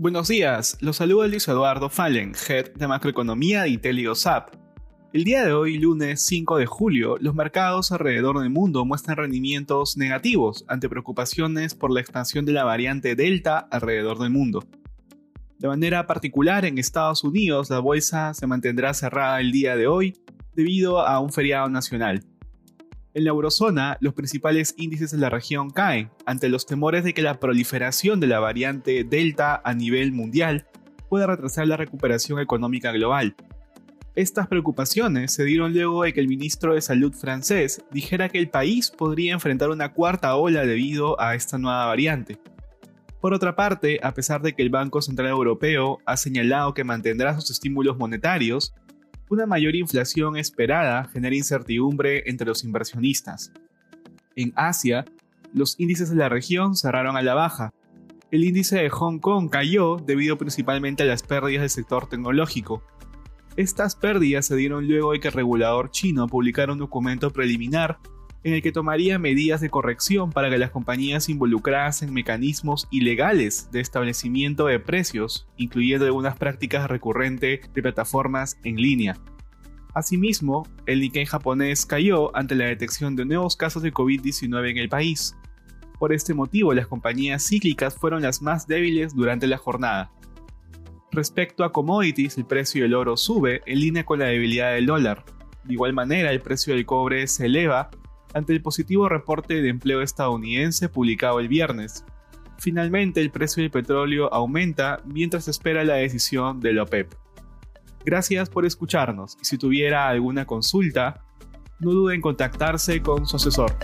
Buenos días, los saluda Luis Eduardo Fallen, Head de Macroeconomía de IntelioSAP. El día de hoy, lunes 5 de julio, los mercados alrededor del mundo muestran rendimientos negativos ante preocupaciones por la expansión de la variante Delta alrededor del mundo. De manera particular, en Estados Unidos, la bolsa se mantendrá cerrada el día de hoy debido a un feriado nacional. En la eurozona, los principales índices de la región caen ante los temores de que la proliferación de la variante Delta a nivel mundial pueda retrasar la recuperación económica global. Estas preocupaciones se dieron luego de que el ministro de Salud francés dijera que el país podría enfrentar una cuarta ola debido a esta nueva variante. Por otra parte, a pesar de que el Banco Central Europeo ha señalado que mantendrá sus estímulos monetarios, una mayor inflación esperada genera incertidumbre entre los inversionistas. En Asia, los índices de la región cerraron a la baja. El índice de Hong Kong cayó debido principalmente a las pérdidas del sector tecnológico. Estas pérdidas se dieron luego de que el regulador chino publicara un documento preliminar en el que tomaría medidas de corrección para que las compañías involucradas en mecanismos ilegales de establecimiento de precios, incluyendo algunas prácticas recurrentes de plataformas en línea. Asimismo, el Nikkei japonés cayó ante la detección de nuevos casos de COVID-19 en el país. Por este motivo, las compañías cíclicas fueron las más débiles durante la jornada. Respecto a commodities, el precio del oro sube en línea con la debilidad del dólar. De igual manera, el precio del cobre se eleva ante el positivo reporte de empleo estadounidense publicado el viernes. Finalmente, el precio del petróleo aumenta mientras espera la decisión de la OPEP. Gracias por escucharnos y si tuviera alguna consulta, no duden en contactarse con su asesor.